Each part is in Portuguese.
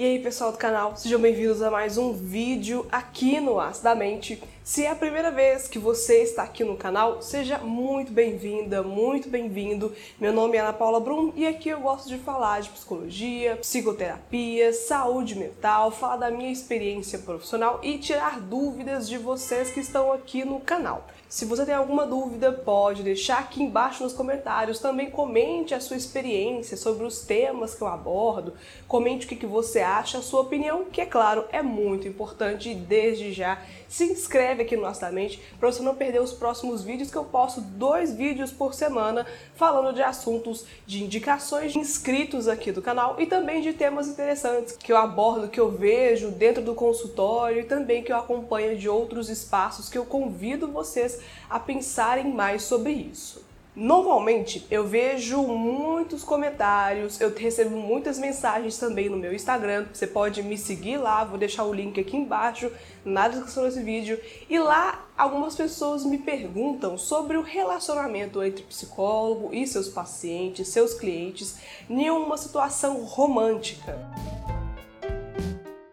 E aí pessoal do canal, sejam bem-vindos a mais um vídeo aqui no Acidamente. Se é a primeira vez que você está aqui no canal, seja muito bem-vinda, muito bem-vindo. Meu nome é Ana Paula Brum e aqui eu gosto de falar de psicologia, psicoterapia, saúde mental, falar da minha experiência profissional e tirar dúvidas de vocês que estão aqui no canal. Se você tem alguma dúvida, pode deixar aqui embaixo nos comentários. Também comente a sua experiência sobre os temas que eu abordo. Comente o que você acha, a sua opinião, que é claro, é muito importante. E desde já, se inscreve aqui no Nossa Mente para você não perder os próximos vídeos, que eu posto dois vídeos por semana falando de assuntos, de indicações de inscritos aqui do canal e também de temas interessantes que eu abordo, que eu vejo dentro do consultório e também que eu acompanho de outros espaços que eu convido vocês a pensarem mais sobre isso. Normalmente eu vejo muitos comentários, eu recebo muitas mensagens também no meu Instagram. Você pode me seguir lá, vou deixar o link aqui embaixo na descrição desse vídeo. E lá algumas pessoas me perguntam sobre o relacionamento entre psicólogo e seus pacientes, seus clientes, em uma situação romântica.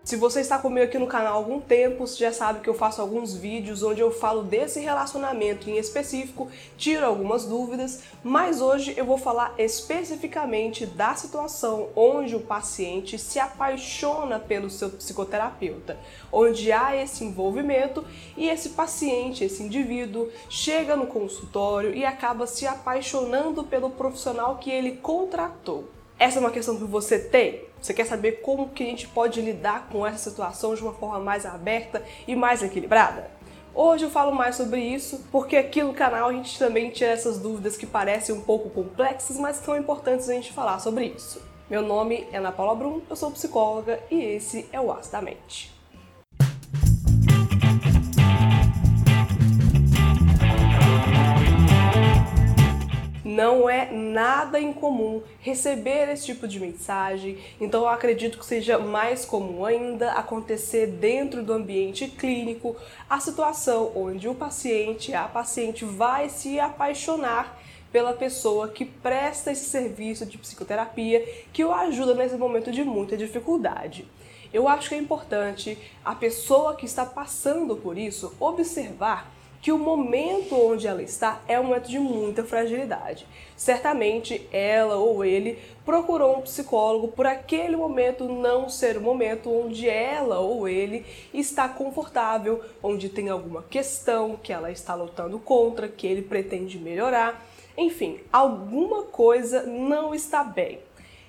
Se você está comigo aqui no canal há algum tempo, você já sabe que eu faço alguns vídeos onde eu falo desse relacionamento em específico, tiro algumas dúvidas, mas hoje eu vou falar especificamente da situação onde o paciente se apaixona pelo seu psicoterapeuta, onde há esse envolvimento e esse paciente, esse indivíduo, chega no consultório e acaba se apaixonando pelo profissional que ele contratou. Essa é uma questão que você tem? Você quer saber como que a gente pode lidar com essa situação de uma forma mais aberta e mais equilibrada? Hoje eu falo mais sobre isso, porque aqui no canal a gente também tira essas dúvidas que parecem um pouco complexas, mas são importantes a gente falar sobre isso. Meu nome é Ana Paula Brum, eu sou psicóloga e esse é o As da Mente. Não é nada incomum receber esse tipo de mensagem, então eu acredito que seja mais comum ainda acontecer dentro do ambiente clínico a situação onde o paciente, a paciente vai se apaixonar pela pessoa que presta esse serviço de psicoterapia que o ajuda nesse momento de muita dificuldade. Eu acho que é importante a pessoa que está passando por isso observar que o momento onde ela está é um momento de muita fragilidade. Certamente ela ou ele procurou um psicólogo por aquele momento não ser o momento onde ela ou ele está confortável, onde tem alguma questão que ela está lutando contra, que ele pretende melhorar. Enfim, alguma coisa não está bem.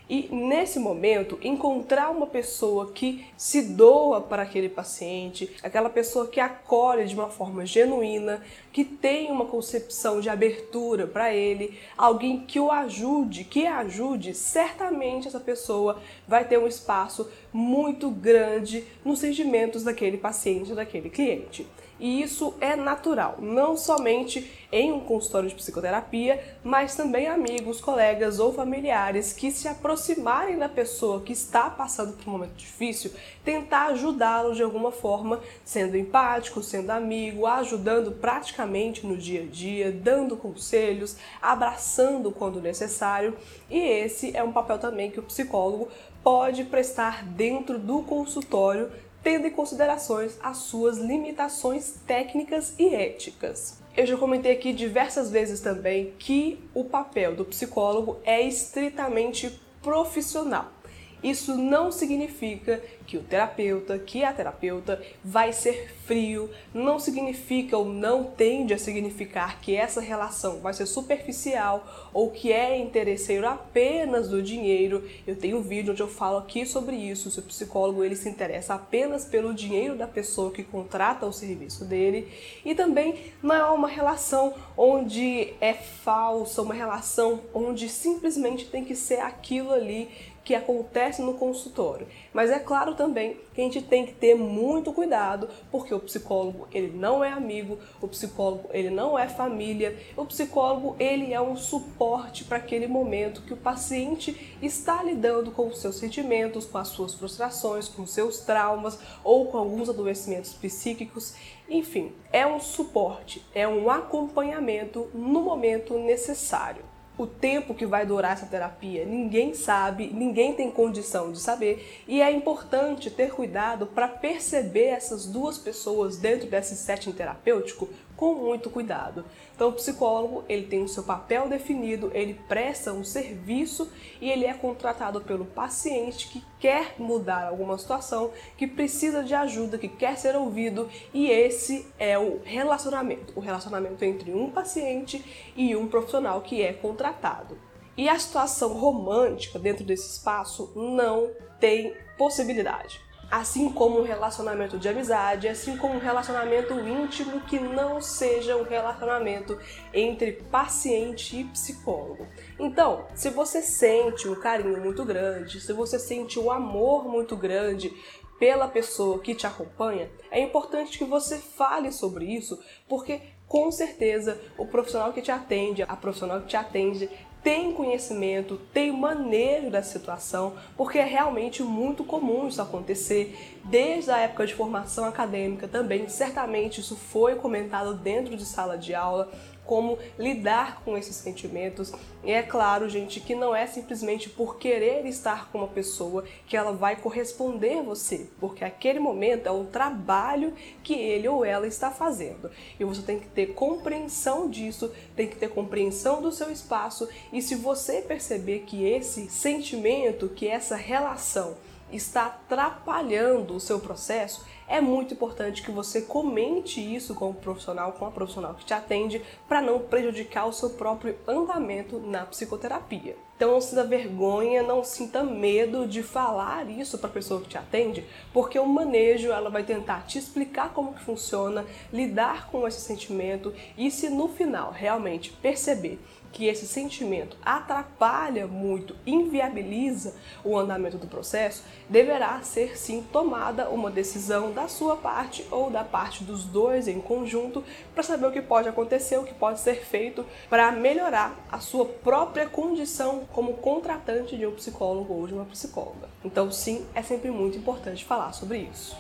E nesse momento, encontrar uma pessoa que se doa para aquele paciente, aquela pessoa que acolhe de uma forma genuína, que tem uma concepção de abertura para ele, alguém que o ajude, que ajude, certamente essa pessoa vai ter um espaço muito grande nos sentimentos daquele paciente, daquele cliente. E isso é natural, não somente em um consultório de psicoterapia, mas também amigos, colegas ou familiares que se aproximarem da pessoa que está passando por um momento difícil, tentar ajudá-lo de alguma forma, sendo empático, sendo amigo, ajudando praticamente no dia a dia, dando conselhos, abraçando quando necessário. E esse é um papel também que o psicólogo pode prestar dentro do consultório tendo em considerações as suas limitações técnicas e éticas. Eu já comentei aqui diversas vezes também que o papel do psicólogo é estritamente profissional. Isso não significa que o terapeuta, que a terapeuta vai ser frio, não significa ou não tende a significar que essa relação vai ser superficial ou que é interesseiro apenas do dinheiro. Eu tenho um vídeo onde eu falo aqui sobre isso, se o psicólogo ele se interessa apenas pelo dinheiro da pessoa que contrata o serviço dele. E também não é uma relação onde é falsa, uma relação onde simplesmente tem que ser aquilo ali que acontece no consultório. Mas é claro também que a gente tem que ter muito cuidado, porque o psicólogo, ele não é amigo, o psicólogo, ele não é família, o psicólogo, ele é um suporte para aquele momento que o paciente está lidando com os seus sentimentos, com as suas frustrações, com os seus traumas ou com alguns adoecimentos psíquicos. Enfim, é um suporte, é um acompanhamento no momento necessário. O tempo que vai durar essa terapia. Ninguém sabe, ninguém tem condição de saber, e é importante ter cuidado para perceber essas duas pessoas dentro desse setting terapêutico com muito cuidado. Então, o psicólogo ele tem o seu papel definido, ele presta um serviço e ele é contratado pelo paciente que quer mudar alguma situação, que precisa de ajuda, que quer ser ouvido e esse é o relacionamento, o relacionamento entre um paciente e um profissional que é contratado. E a situação romântica dentro desse espaço não tem possibilidade assim como um relacionamento de amizade, assim como um relacionamento íntimo que não seja um relacionamento entre paciente e psicólogo. Então, se você sente um carinho muito grande, se você sente um amor muito grande pela pessoa que te acompanha, é importante que você fale sobre isso, porque com certeza o profissional que te atende, a profissional que te atende, tem conhecimento, tem manejo da situação, porque é realmente muito comum isso acontecer. Desde a época de formação acadêmica também, certamente isso foi comentado dentro de sala de aula como lidar com esses sentimentos. E é claro, gente, que não é simplesmente por querer estar com uma pessoa que ela vai corresponder você, porque aquele momento é um trabalho que ele ou ela está fazendo. E você tem que ter compreensão disso, tem que ter compreensão do seu espaço, e se você perceber que esse sentimento, que essa relação está atrapalhando o seu processo, é muito importante que você comente isso com o profissional, com a profissional que te atende, para não prejudicar o seu próprio andamento na psicoterapia. Então não sinta vergonha, não sinta medo de falar isso para a pessoa que te atende, porque o manejo ela vai tentar te explicar como que funciona, lidar com esse sentimento e se no final realmente perceber que esse sentimento atrapalha muito, inviabiliza o andamento do processo, deverá ser sim tomada uma decisão da sua parte ou da parte dos dois em conjunto para saber o que pode acontecer, o que pode ser feito para melhorar a sua própria condição como contratante de um psicólogo ou de uma psicóloga. Então, sim, é sempre muito importante falar sobre isso.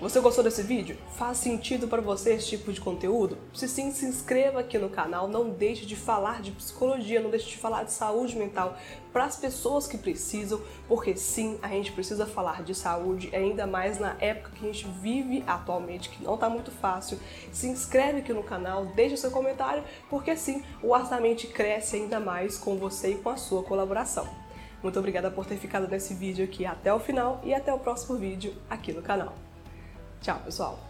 Você gostou desse vídeo? Faz sentido para você esse tipo de conteúdo? Se sim, se inscreva aqui no canal, não deixe de falar de psicologia, não deixe de falar de saúde mental para as pessoas que precisam, porque sim, a gente precisa falar de saúde, ainda mais na época que a gente vive atualmente, que não está muito fácil. Se inscreve aqui no canal, deixe seu comentário, porque sim, o Astamente cresce ainda mais com você e com a sua colaboração. Muito obrigada por ter ficado nesse vídeo aqui até o final e até o próximo vídeo aqui no canal. Tchau, pessoal!